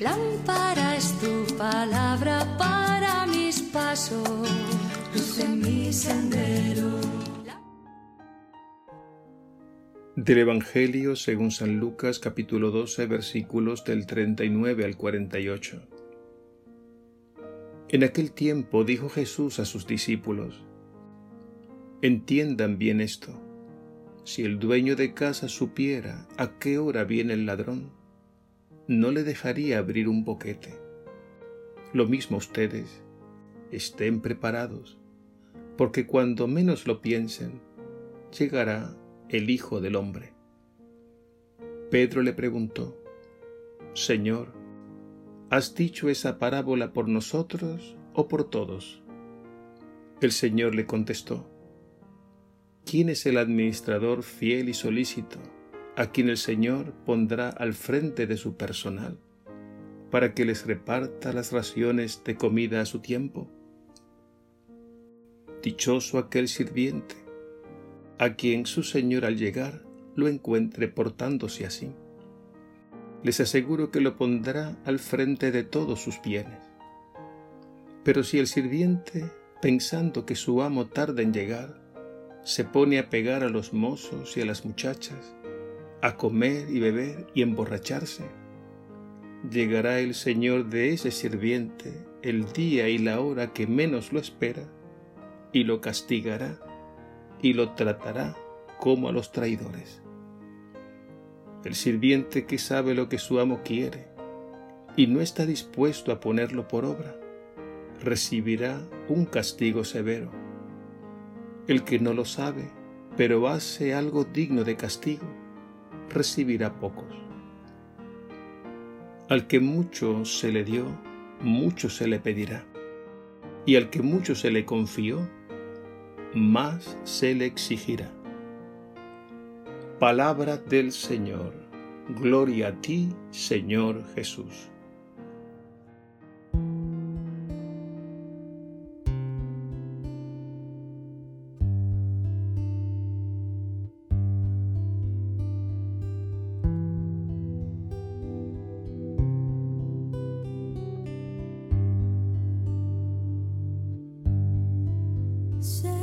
Lámpara es tu palabra para mis pasos, luz en mi sendero. Del Evangelio según San Lucas capítulo 12 versículos del 39 al 48. En aquel tiempo dijo Jesús a sus discípulos, Entiendan bien esto, si el dueño de casa supiera a qué hora viene el ladrón, no le dejaría abrir un boquete. Lo mismo ustedes, estén preparados, porque cuando menos lo piensen, llegará el Hijo del Hombre. Pedro le preguntó, Señor, ¿has dicho esa parábola por nosotros o por todos? El Señor le contestó, ¿quién es el administrador fiel y solícito a quien el Señor pondrá al frente de su personal para que les reparta las raciones de comida a su tiempo? Dichoso aquel sirviente a quien su Señor al llegar lo encuentre portándose así les aseguro que lo pondrá al frente de todos sus bienes. Pero si el sirviente, pensando que su amo tarda en llegar, se pone a pegar a los mozos y a las muchachas, a comer y beber y emborracharse, llegará el Señor de ese sirviente el día y la hora que menos lo espera, y lo castigará y lo tratará como a los traidores el sirviente que sabe lo que su amo quiere y no está dispuesto a ponerlo por obra, recibirá un castigo severo. El que no lo sabe, pero hace algo digno de castigo, recibirá pocos. Al que mucho se le dio, mucho se le pedirá, y al que mucho se le confió, más se le exigirá. Palabra del Señor. Gloria a ti, Señor Jesús. Mis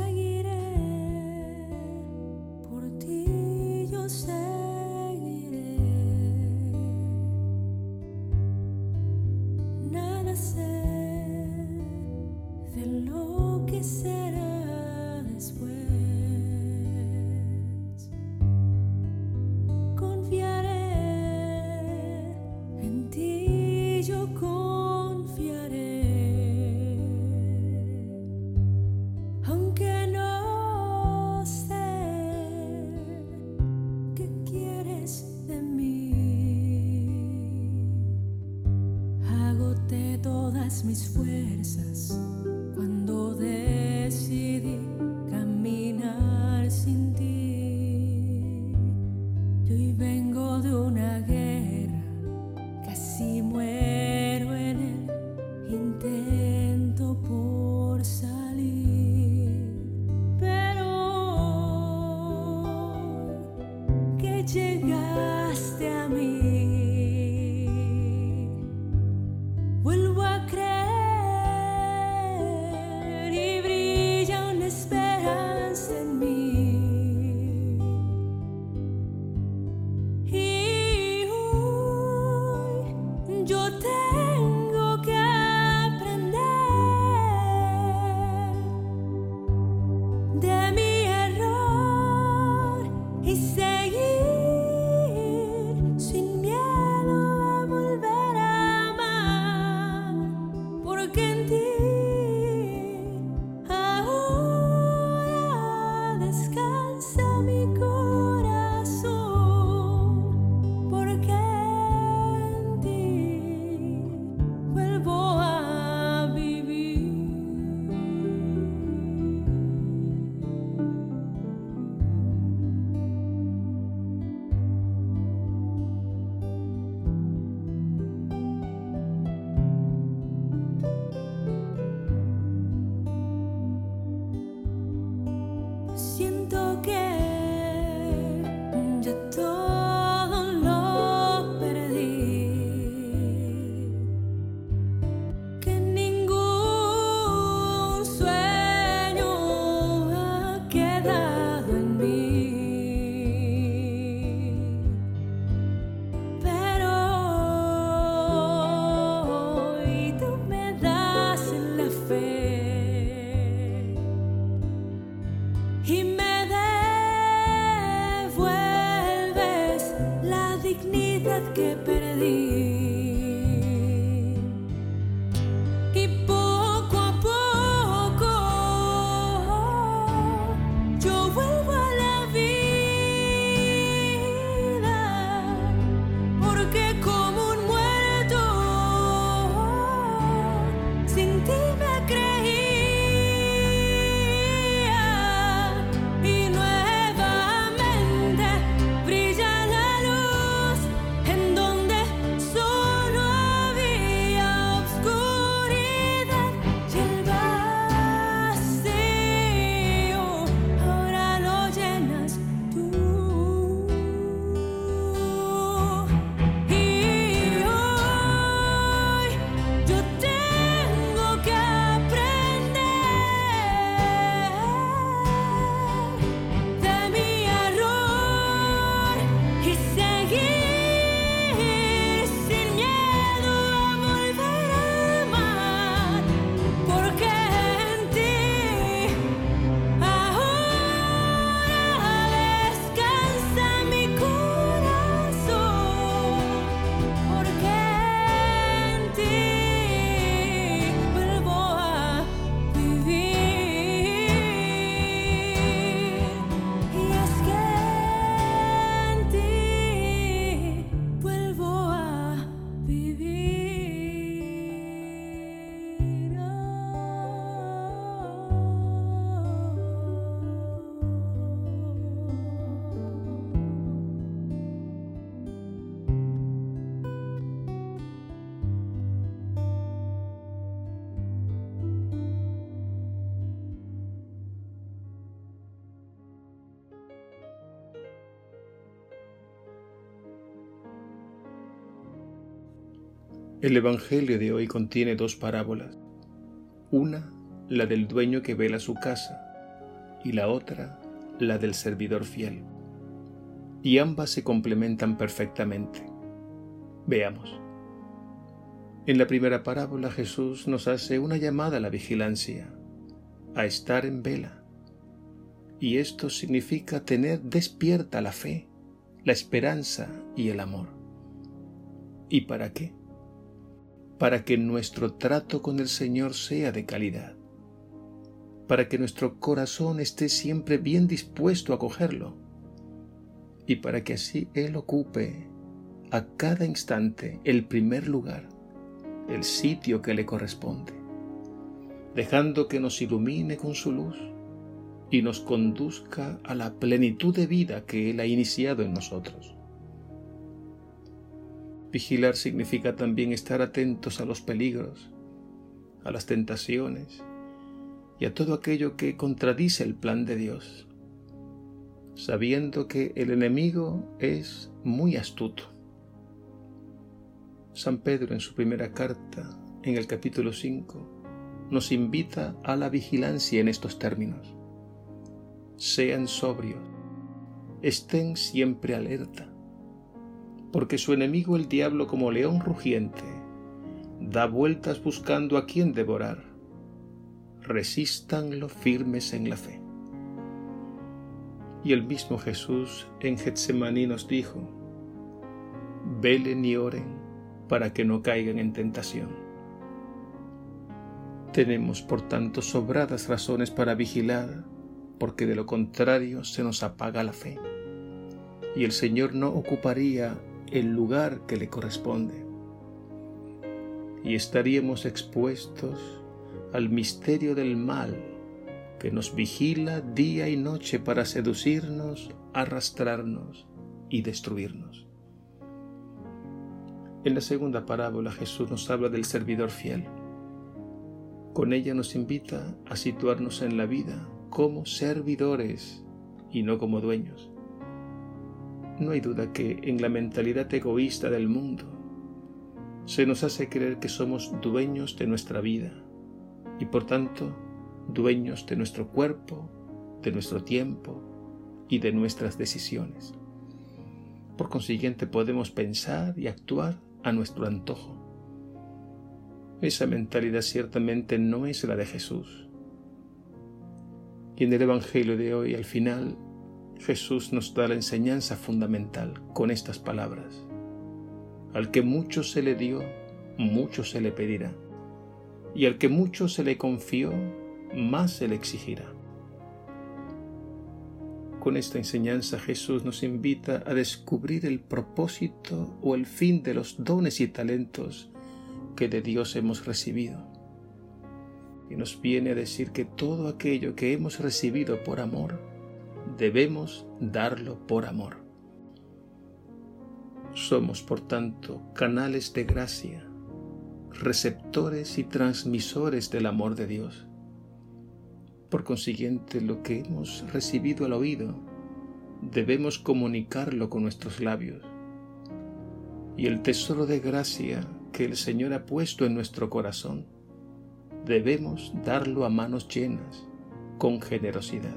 El Evangelio de hoy contiene dos parábolas. Una, la del dueño que vela su casa, y la otra, la del servidor fiel. Y ambas se complementan perfectamente. Veamos. En la primera parábola Jesús nos hace una llamada a la vigilancia, a estar en vela. Y esto significa tener despierta la fe, la esperanza y el amor. ¿Y para qué? Para que nuestro trato con el Señor sea de calidad, para que nuestro corazón esté siempre bien dispuesto a acogerlo y para que así Él ocupe a cada instante el primer lugar, el sitio que le corresponde, dejando que nos ilumine con su luz y nos conduzca a la plenitud de vida que Él ha iniciado en nosotros. Vigilar significa también estar atentos a los peligros, a las tentaciones y a todo aquello que contradice el plan de Dios, sabiendo que el enemigo es muy astuto. San Pedro en su primera carta, en el capítulo 5, nos invita a la vigilancia en estos términos. Sean sobrios, estén siempre alerta porque su enemigo el diablo como león rugiente da vueltas buscando a quien devorar. Resístanlo firmes en la fe. Y el mismo Jesús en Getsemaní nos dijo, velen y oren para que no caigan en tentación. Tenemos por tanto sobradas razones para vigilar, porque de lo contrario se nos apaga la fe, y el Señor no ocuparía el lugar que le corresponde. Y estaríamos expuestos al misterio del mal que nos vigila día y noche para seducirnos, arrastrarnos y destruirnos. En la segunda parábola Jesús nos habla del servidor fiel. Con ella nos invita a situarnos en la vida como servidores y no como dueños. No hay duda que en la mentalidad egoísta del mundo se nos hace creer que somos dueños de nuestra vida y por tanto dueños de nuestro cuerpo, de nuestro tiempo y de nuestras decisiones. Por consiguiente podemos pensar y actuar a nuestro antojo. Esa mentalidad ciertamente no es la de Jesús. Y en el Evangelio de hoy al final Jesús nos da la enseñanza fundamental con estas palabras. Al que mucho se le dio, mucho se le pedirá, y al que mucho se le confió, más se le exigirá. Con esta enseñanza Jesús nos invita a descubrir el propósito o el fin de los dones y talentos que de Dios hemos recibido. Y nos viene a decir que todo aquello que hemos recibido por amor, debemos darlo por amor. Somos, por tanto, canales de gracia, receptores y transmisores del amor de Dios. Por consiguiente, lo que hemos recibido al oído, debemos comunicarlo con nuestros labios. Y el tesoro de gracia que el Señor ha puesto en nuestro corazón, debemos darlo a manos llenas, con generosidad,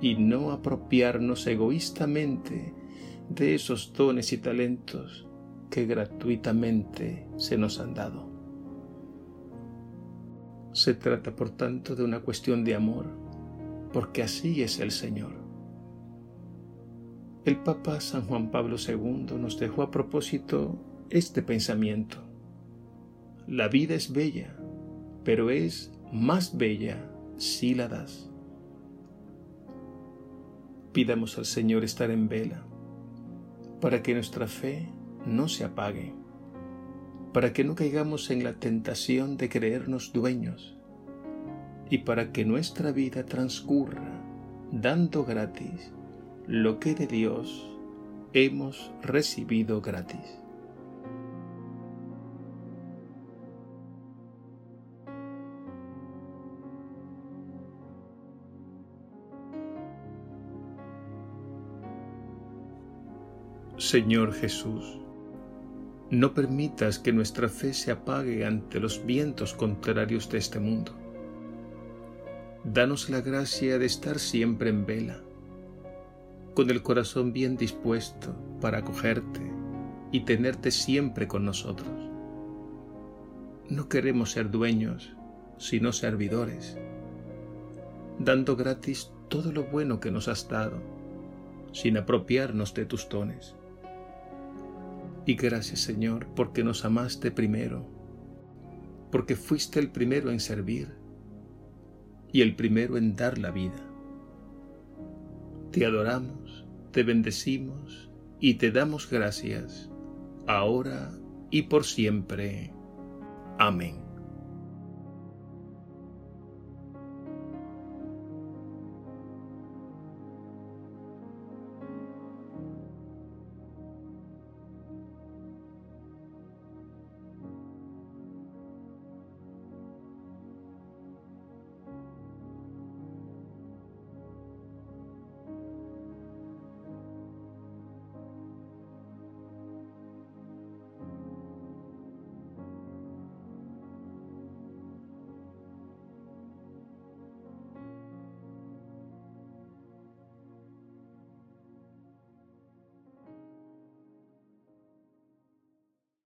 y no apropiarnos egoístamente de esos dones y talentos que gratuitamente se nos han dado. Se trata, por tanto, de una cuestión de amor, porque así es el Señor. El Papa San Juan Pablo II nos dejó a propósito este pensamiento. La vida es bella, pero es más bella si la das. Pidamos al Señor estar en vela, para que nuestra fe no se apague para que no caigamos en la tentación de creernos dueños y para que nuestra vida transcurra dando gratis lo que de Dios hemos recibido gratis. Señor Jesús, no permitas que nuestra fe se apague ante los vientos contrarios de este mundo. Danos la gracia de estar siempre en vela, con el corazón bien dispuesto para acogerte y tenerte siempre con nosotros. No queremos ser dueños, sino servidores, dando gratis todo lo bueno que nos has dado, sin apropiarnos de tus dones. Y gracias Señor porque nos amaste primero, porque fuiste el primero en servir y el primero en dar la vida. Te adoramos, te bendecimos y te damos gracias, ahora y por siempre. Amén.